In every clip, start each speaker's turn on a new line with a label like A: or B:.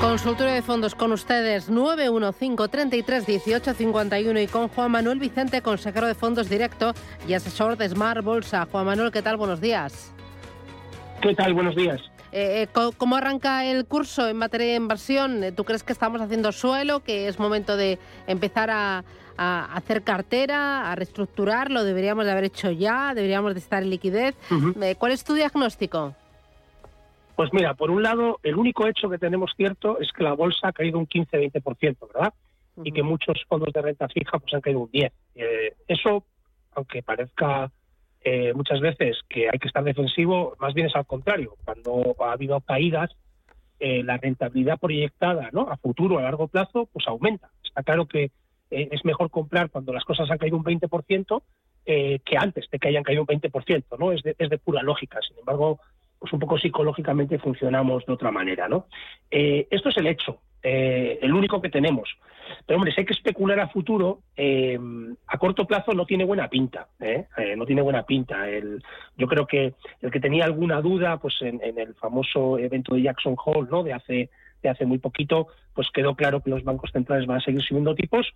A: Consultorio de fondos con ustedes 915 33 18 51 y con Juan Manuel Vicente, consejero de fondos directo y asesor de Smart Bolsa. Juan Manuel, ¿qué tal? Buenos días.
B: ¿Qué tal? Buenos días.
A: Eh, eh, ¿Cómo arranca el curso en materia de inversión? ¿Tú crees que estamos haciendo suelo, que es momento de empezar a, hacer cartera, a reestructurar? ¿Lo deberíamos de haber hecho ya? ¿Deberíamos de estar en liquidez? Eh, ¿Cuál es tu diagnóstico?
B: Pues mira, por un lado, el único hecho que tenemos cierto es que la bolsa ha caído un 15-20%, ¿verdad? Y que muchos fondos de renta fija pues han caído un 10%. Eh, eso, aunque parezca eh, muchas veces que hay que estar defensivo, más bien es al contrario. Cuando ha habido caídas, eh, la rentabilidad proyectada ¿no? a futuro, a largo plazo, pues aumenta. Está claro que es mejor comprar cuando las cosas han caído un 20% que antes de que hayan caído un 20%, ¿no? Es de, es de pura lógica. Sin embargo, pues un poco psicológicamente funcionamos de otra manera, ¿no? Eh, esto es el hecho, eh, el único que tenemos. Pero hombre, si hay que especular a futuro, eh, a corto plazo no tiene buena pinta, no tiene buena pinta. Yo creo que el que tenía alguna duda, pues en, el famoso evento de Jackson Hole, ¿no? De hace de hace muy poquito, pues quedó claro que los bancos centrales van a seguir subiendo tipos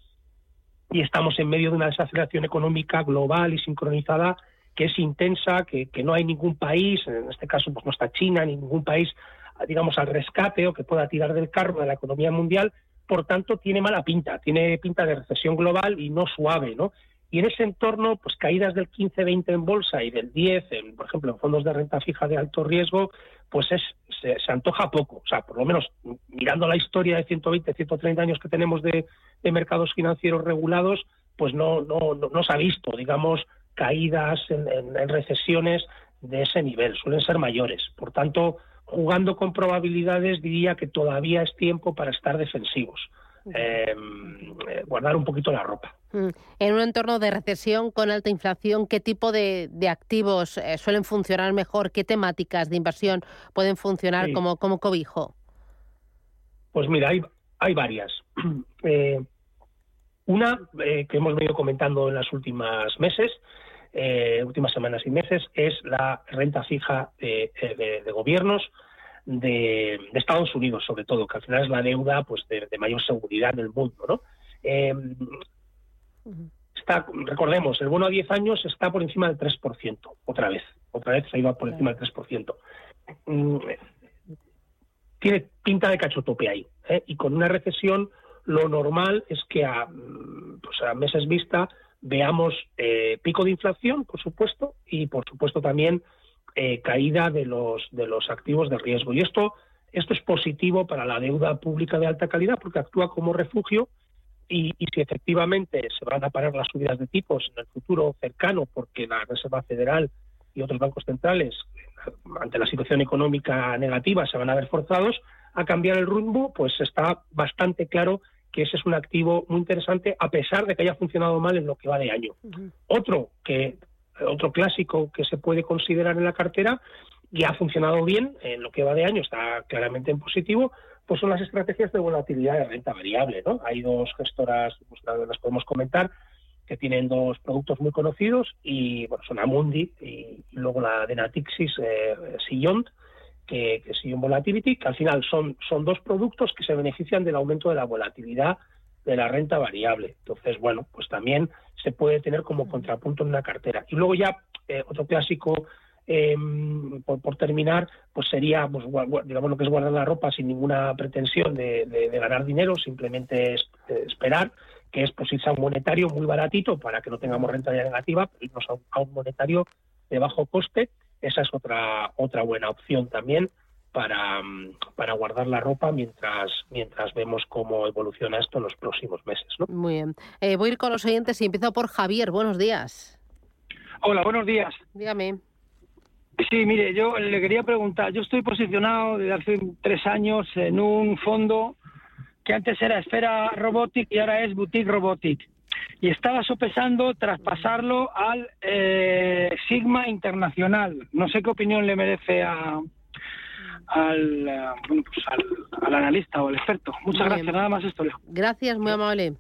B: y estamos en medio de una desaceleración económica global y sincronizada que es intensa, que, no hay ningún país, en este caso pues no está China, ni ningún país, digamos, al rescate o que pueda tirar del carro de la economía mundial, por tanto tiene mala pinta, tiene pinta de recesión global y no suave, ¿no? Y en ese entorno, pues caídas del 15-20 en bolsa y del 10, en, por ejemplo, en fondos de renta fija de alto riesgo, pues es, se, antoja poco. O sea, por lo menos mirando la historia de 120, 130 años que tenemos de, mercados financieros regulados, pues no, no, no se ha visto, digamos, caídas en, recesiones de ese nivel, suelen ser mayores. Por tanto, jugando con probabilidades, diría que todavía es tiempo para estar defensivos. Em, eh, guardar un poquito la ropa.
A: Mm. En un entorno de recesión con alta inflación, ¿qué tipo de, activos eh, suelen funcionar mejor? ¿Qué temáticas de inversión pueden funcionar como, como cobijo?
B: Pues mira, hay, hay varias. Eh, una que hemos venido comentando en las últimas meses eh, últimas semanas y meses es la renta fija de, gobiernos de, Estados Unidos, sobre todo, que al final es la deuda pues de, mayor seguridad en el mundo. ¿no? Eh, está, recordemos, el bono a 10 años está por encima del 3%, otra vez, otra vez se iba por encima del 3%. Mm, tiene pinta de cachotope ahí, ¿eh? y con una recesión lo normal es que a, mm, pues a meses vista veamos eh, pico de inflación, por supuesto, y por supuesto también eh, caída de los, de los activos de riesgo. Y esto, esto es positivo para la deuda pública de alta calidad porque actúa como refugio y, si efectivamente se van a parar las subidas de tipos en el futuro cercano porque la Reserva Federal y otros bancos centrales ante la situación económica negativa se van a ver forzados a cambiar el rumbo, pues está bastante claro que ese es un activo muy interesante a pesar de que haya funcionado mal en lo que va de año. Otro que otro clásico que se puede considerar en la cartera y ha funcionado bien en lo que va de año, está claramente en positivo, pues son las estrategias de volatilidad de renta variable, ¿no? Hay dos gestoras, pues las podemos comentar, que tienen dos productos muy conocidos y bueno, son Amundi y, luego la de Natixis eh, Sillont, que, que un Volatility, que al final son, son dos productos que se benefician del aumento de la volatilidad de la renta variable. Entonces, bueno, pues también se puede tener como contrapunto en una cartera. Y luego ya eh, otro clásico, em, por, terminar, pues sería, pues, digamos, lo que es guardar la ropa sin ninguna pretensión de, ganar dinero, simplemente es, esperar, que es pues irse a un monetario muy baratito para que no tengamos rentabilidad negativa, pero irnos a un monetario de bajo coste esa es otra, otra buena opción también para, para guardar la ropa mientras, mientras vemos cómo evoluciona esto en los próximos meses. ¿no?
A: Muy bien. Eh, voy a ir con los oyentes y empiezo por Javier. Buenos días.
C: Hola, buenos días.
A: Dígame.
C: Sí, mire, yo le quería preguntar, yo estoy posicionado desde hace tres años en un fondo que antes era Esfera Robotic y ahora es Boutique Robotic. Y estaba sopesando traspasarlo al eh, Sigma Internacional. No sé qué opinión le merece a, al, eh, pues al, analista o al experto. Muchas gracias, nada más esto.
A: Gracias, muy amable.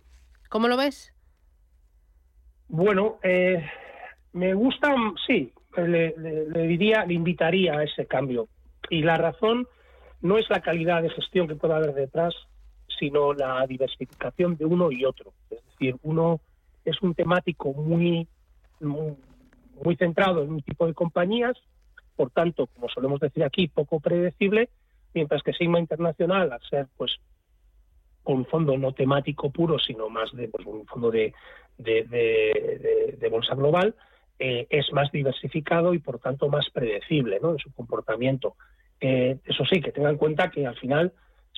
A: ¿Cómo lo ves?
B: Bueno, eh, me gusta, sí, le, diría, le invitaría a ese cambio. Y la razón no es la calidad de gestión que pueda haber detrás, sino la diversificación de uno y otro. Es decir, uno es un temático muy, muy centrado en un tipo de compañías por tanto, como solemos decir aquí, poco predecible, mientras que Sigma Internacional, al ser pues un fondo no temático puro, sino más de pues, un fondo de, de, bolsa global, eh, es más diversificado y por tanto más predecible en su comportamiento. Eh, eso sí, que tenga en cuenta que al final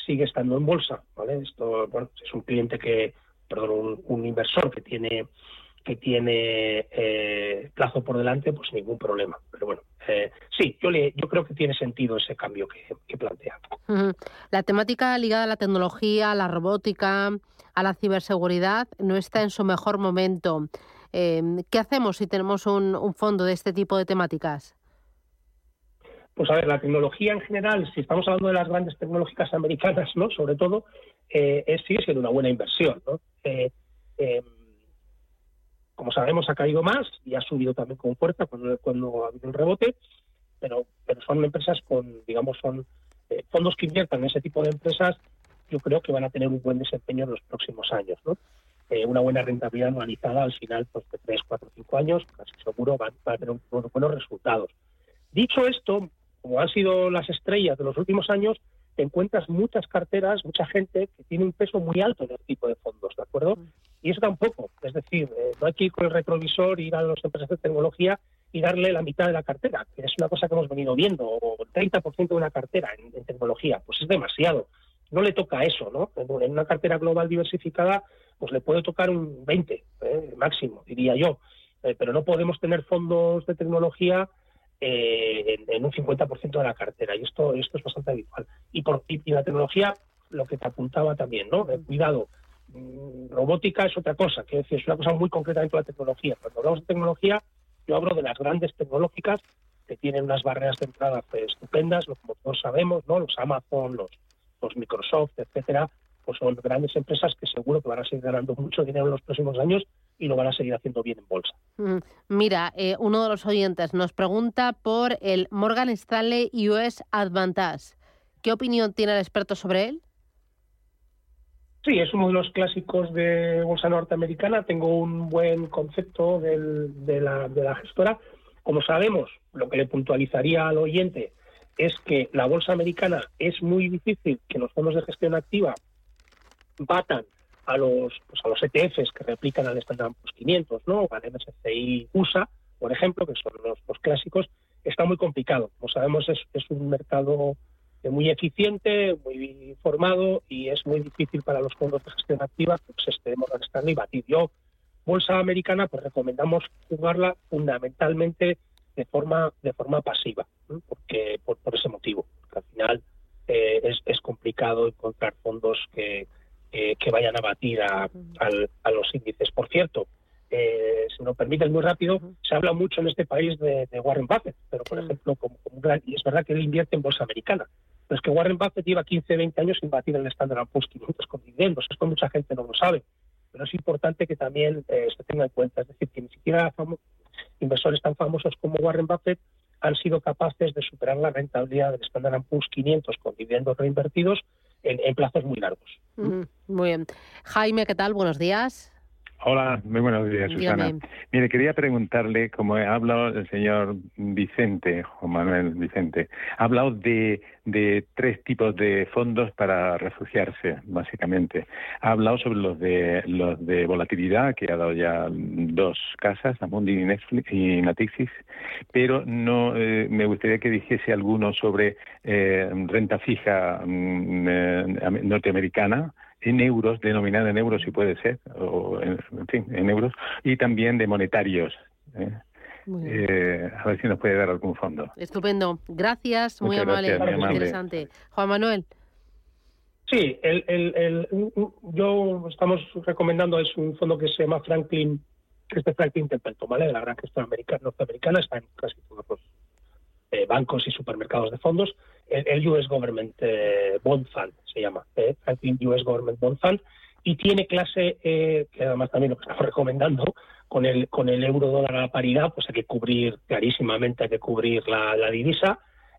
B: sigue estando en bolsa. ¿vale? Esto bueno, es un cliente que, perdón, un inversor que tiene que tiene eh, plazo por delante, pues ningún problema. Pero bueno, eh, sí, yo, le, yo creo que tiene sentido ese cambio que, plantea.
A: La temática ligada a la tecnología, a la robótica, a la ciberseguridad, no está en su mejor momento. Eh, ¿Qué hacemos si tenemos un, fondo de este tipo de temáticas?
B: Pues a ver, la tecnología en general, si estamos hablando de las grandes tecnológicas americanas, ¿no? Sobre todo, es, sigue siendo una buena inversión, ¿no? como sabemos, ha caído más y ha subido también con fuerza cuando, ha habido el rebote, pero, son empresas con, digamos, son eh, fondos que inviertan en ese tipo de empresas, yo creo que van a tener un buen desempeño en los próximos años, ¿no? Eh, una buena rentabilidad anualizada al final pues, de 3, 4, 5 años, casi seguro van, a tener buenos resultados. Dicho esto, como han sido las estrellas de los últimos años, te encuentras muchas carteras, mucha gente que tiene un peso muy alto en el tipo de fondos, ¿de acuerdo? Mm. Y eso tampoco, es decir, eh, no hay que ir con el retrovisor, ir a las empresas de tecnología y darle la mitad de la cartera, que es una cosa que hemos venido viendo, o el 30% de una cartera en, tecnología, pues es demasiado. No le toca eso, ¿no? En una cartera global diversificada, pues le puede tocar un 20, ¿eh? máximo, diría yo. Eh, pero no podemos tener fondos de tecnología eh, en, un 50% de la cartera. Y esto, esto es bastante habitual. Y, la tecnología, lo que te apuntaba también, ¿no? Eh, cuidado, mm, robótica es otra cosa, que es una cosa muy concreta dentro de la tecnología. Cuando hablamos de tecnología, yo hablo de las grandes tecnológicas que tienen unas barreras de entrada pues, estupendas, como todos sabemos, ¿no? Los Amazon, los, los Microsoft, etcétera, pues son grandes empresas que seguro que van a seguir ganando mucho dinero en los próximos años y lo van a seguir haciendo bien en bolsa.
A: Mm, mira, eh, uno de los oyentes nos pregunta por el Morgan Stanley US Advantage. ¿Qué opinión tiene el experto sobre él?
B: Sí, es uno de los clásicos de bolsa norteamericana. Tengo un buen concepto de, la, de la gestora. Como sabemos, lo que le puntualizaría al oyente es que la bolsa americana es muy difícil que los fondos de gestión activa batan a los pues a los ETFs que replican al Standard Poor's 500, ¿no? al MSCI USA, por ejemplo, que son los, los clásicos, está muy complicado. Como sabemos, es, es un mercado muy eficiente, muy formado y es muy difícil para los fondos de gestión activa pues este Morgan Stanley batir. Yo, bolsa americana, pues recomendamos jugarla fundamentalmente de forma de forma pasiva, porque por, por, ese motivo, porque al final eh, es, es complicado encontrar fondos que eh, que vayan a batir a, los índices. Por cierto, eh, si me lo permiten muy rápido, se habla mucho en este país de, Warren Buffett, pero por ejemplo, como, y es verdad que él invierte en bolsa americana, pero es que Warren Buffett lleva 15, 20 años sin batir el Standard Poor's 500 con dividendos. Esto mucha gente no lo sabe, pero es importante que también eh, se tenga en cuenta. Es decir, que ni siquiera inversores tan famosos como Warren Buffett han sido capaces de superar la rentabilidad del Standard Poor's 500 con dividendos reinvertidos en, plazos muy largos.
A: muy bien. Jaime, ¿qué tal? Buenos días.
D: Hola, muy buenos días, Susana. Mire, quería preguntarle, como ha hablado el señor Vicente, Juan Manuel Vicente, ha hablado de, de tres tipos de fondos para refugiarse, básicamente. Ha hablado sobre los de los de volatilidad, que ha dado ya dos casas, Amundi y, Netflix, y Natixis, pero no eh, me gustaría que dijese alguno sobre eh, renta fija mm, eh, norteamericana, en euros, denominada en euros si puede ser, o en, fin, en euros, y también de monetarios. ¿eh? Eh, a ver si nos puede dar algún fondo.
A: Estupendo. Gracias, muy, amable, muy, interesante. Juan Manuel.
B: Sí, el, el, yo estamos recomendando es un fondo que se llama Franklin, que es de Franklin Templeton, ¿vale? De la gran gestora americana, norteamericana, está en casi todos los eh, bancos y supermercados de fondos. El, US Government eh, Bond Fund se llama, eh, Franklin US Government Bond Fund, y tiene clase, que además también lo que estamos recomendando, con el, con el euro dólar a la paridad, pues hay que cubrir, clarísimamente hay que cubrir la, la divisa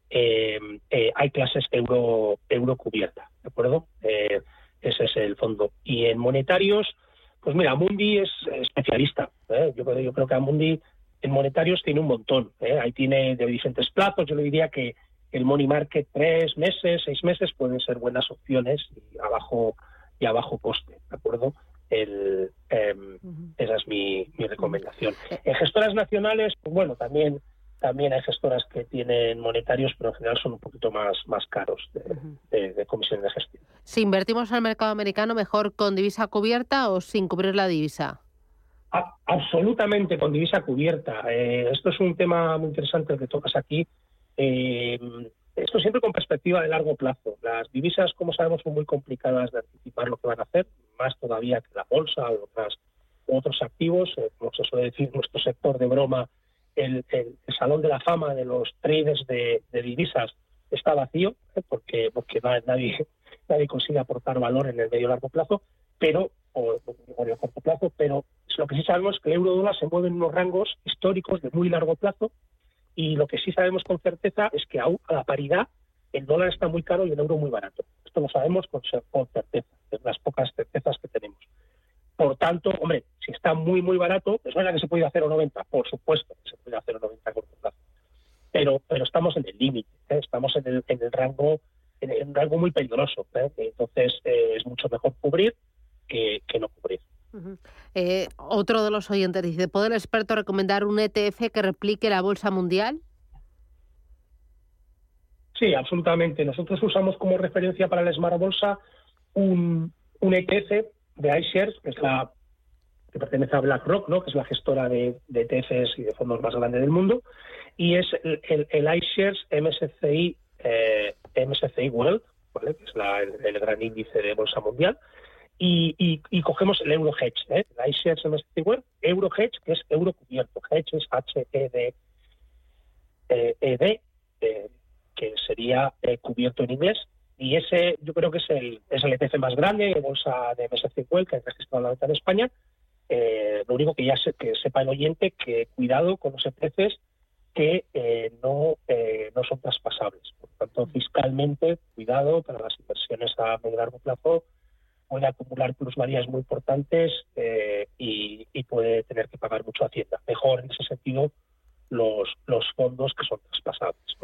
B: eh, eh, hay clases euro, euro cubierta, ¿de acuerdo? Eh, ese es el fondo. Y en monetarios, pues mira, Mundi es especialista. Yo, yo creo que Amundi en monetarios tiene un montón. Ahí tiene de diferentes plazos. Yo le diría que el money market tres meses, seis meses pueden ser buenas opciones y a bajo, y a bajo coste, ¿de acuerdo? El, em, esa es mi, mi recomendación. En gestoras nacionales, pues bueno, también también hay gestoras que tienen monetarios, pero en general son un poquito más, más caros de, de, comisión de gestión.
A: Si invertimos en el mercado americano, ¿mejor con divisa cubierta o sin cubrir la divisa?
B: absolutamente con divisa cubierta. Eh, esto es un tema muy interesante que tocas aquí. Eh, esto siempre con perspectiva de largo plazo. Las divisas, como sabemos, son muy complicadas de anticipar lo que van a hacer, más todavía que la bolsa o otras, otros activos. Eh, como se suele decir, nuestro sector de broma el, salón de la fama de los traders de, divisas está vacío, ¿eh? porque, porque nadie, nadie consigue aportar valor en el medio largo plazo, pero o, en el corto plazo, pero lo que sí sabemos es que el euro dólar se mueve en unos rangos históricos de muy largo plazo y lo que sí sabemos con certeza es que a, la paridad el dólar está muy caro y el euro muy barato. Esto lo sabemos con, certeza, es las pocas certezas que tenemos. Por tanto, hombre, si está muy, muy barato, es verdad que se puede hacer a 90, por supuesto que se puede hacer a 90 a corto plazo. Pero, pero estamos en el límite, ¿eh? estamos en el, en el rango en un rango muy peligroso. ¿eh? Entonces, eh, es mucho mejor cubrir que, no cubrir.
A: Otro de los oyentes dice, ¿puede el experto recomendar un ETF que replique la bolsa mundial?
B: Sí, absolutamente. Nosotros usamos como referencia para la Smart Bolsa un, un ETF de iShares, que es la que pertenece a BlackRock, ¿no? que es la gestora de, ETFs y de fondos más grande del mundo, y es el, iShares MSCI, eh, MSCI World, ¿vale? que es el, gran índice de bolsa mundial, y, cogemos el Euro Hedge, ¿eh? el iShares MSCI World, Euro Hedge, que es euro cubierto, Hedge es H-E-D, e -E eh, que sería eh, cubierto en inglés, y ese yo creo que es el, es el ETF más grande de bolsa de MSC World que ha registrado la venta en España. Eh, lo único que ya que sepa el oyente que cuidado con los ETFs que eh, no, eh, no son traspasables. Por tanto, fiscalmente, cuidado para las inversiones a medio largo plazo, puede acumular plusvalías muy importantes y, y, puede tener que pagar mucho Hacienda. Mejor en ese sentido los, los fondos que son traspasables.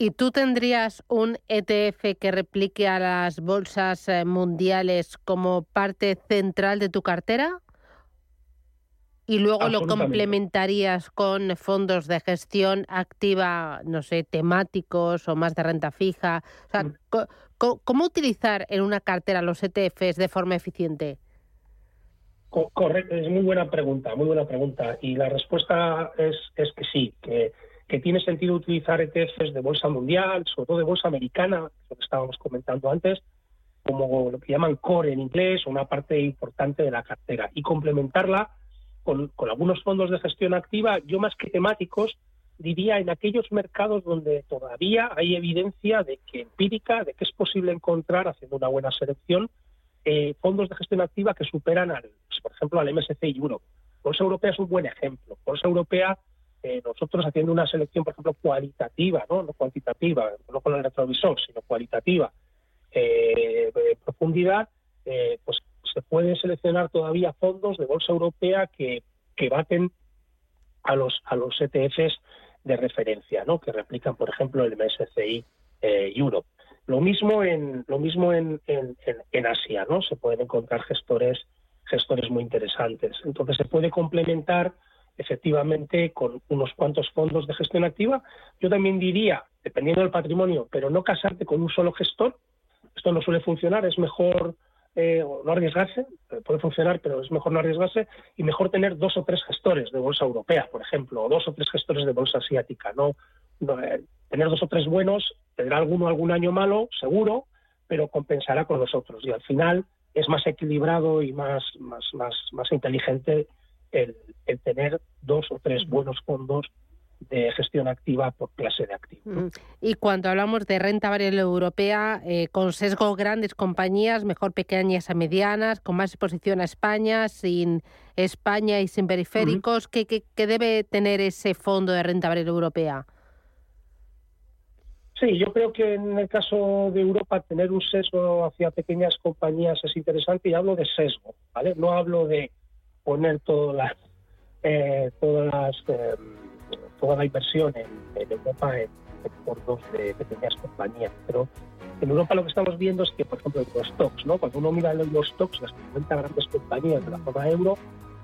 A: ¿Y tú tendrías un ETF que replique a las bolsas eh, mundiales como parte central de tu cartera? Y luego lo complementarías con fondos de gestión activa, no sé, temáticos o más de renta fija. O sea, mm. ¿cómo utilizar en una cartera los ETFs de forma eficiente?
B: Correcto, es muy buena pregunta, muy buena pregunta. Y la respuesta es, es que sí, que que tiene sentido utilizar ETFs de bolsa mundial, sobre todo de bolsa americana, lo que estábamos comentando antes, como lo que llaman core en inglés, una parte importante de la cartera, y complementarla con, algunos fondos de gestión activa, yo más que temáticos, diría en aquellos mercados donde todavía hay evidencia de que empírica, de que es posible encontrar, haciendo una buena selección, eh, fondos de gestión activa que superan, al, pues, por ejemplo, al MSCI Europe. Bolsa Europea es un buen ejemplo. Bolsa Europea eh, nosotros haciendo una selección, por ejemplo, cualitativa, no, no cuantitativa, no con el retrovisor, sino cualitativa, eh, profundidad, eh, pues se pueden seleccionar todavía fondos de bolsa europea que, que baten a los a los ETFs de referencia, ¿no? que replican, por ejemplo, el MSCI Europe. Lo mismo en lo mismo en, en, en, Asia, ¿no? Se pueden encontrar gestores gestores muy interesantes. Entonces se puede complementar efectivamente con unos cuantos fondos de gestión activa. Yo también diría, dependiendo del patrimonio, pero no casarte con un solo gestor. Esto no suele funcionar, es mejor eh, no arriesgarse, puede funcionar, pero es mejor no arriesgarse y mejor tener dos o tres gestores de bolsa europea, por ejemplo, o dos o tres gestores de bolsa asiática. No, eh, tener dos o tres buenos, tendrá alguno algún año malo, seguro, pero compensará con los otros. Y al final es más equilibrado y más, más, más, más inteligente el, el tener dos o tres buenos fondos de gestión activa por clase de activo. Mm.
A: Y cuando hablamos de renta variable europea, eh, con sesgo grandes compañías, mejor pequeñas a medianas, con más exposición a España, sin España y sin periféricos, ¿qué, debe tener ese fondo de renta variable europea?
B: Sí, yo creo que en el caso de Europa tener un sesgo hacia pequeñas compañías es interesante y hablo de sesgo, ¿vale? No hablo de poner todas las, eh, todas las em, toda la inversión en, Europa en, fondos de pequeñas compañías. Pero en Europa lo que estamos viendo es que, por ejemplo, los stocks, ¿no? cuando uno mira los stocks, las 50 grandes compañías de la zona euro,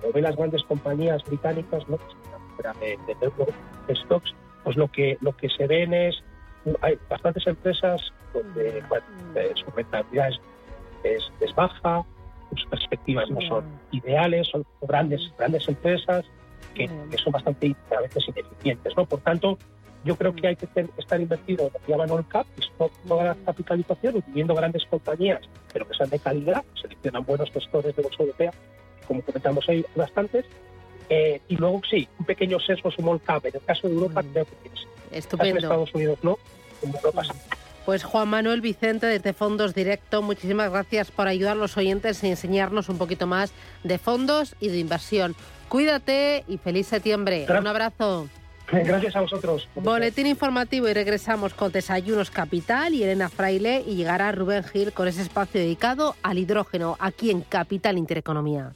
B: o ve las grandes compañías británicas, ¿no? de, de euro stocks, pues lo que, lo que se ven es, hay bastantes empresas donde eh, su rentabilidad es, es, baja, sus perspectivas no son ideales, son grandes, grandes empresas, que, son bastante a veces ineficientes. ¿no? Por tanto, yo creo que hay que estar invertido en lo que llaman all cap, toda la capitalización, incluyendo grandes compañías, pero que sean de calidad, seleccionan buenos gestores de bolsa europea, como comentamos ahí bastantes, eh, y luego sí, un pequeño sesgo small cap. En el caso de Europa, creo que tienes.
A: Estupendo.
B: En Estados Unidos no, en Europa sí.
A: Pues Juan Manuel Vicente desde Fondos Directo, muchísimas gracias por ayudar a los oyentes y enseñarnos un poquito más de fondos y de inversión. Cuídate y feliz septiembre. Un abrazo.
B: Gracias a vosotros.
A: Boletín informativo y regresamos con Desayunos Capital y Elena Fraile y llegará Rubén Gil con ese espacio dedicado al hidrógeno aquí en Capital Intereconomía.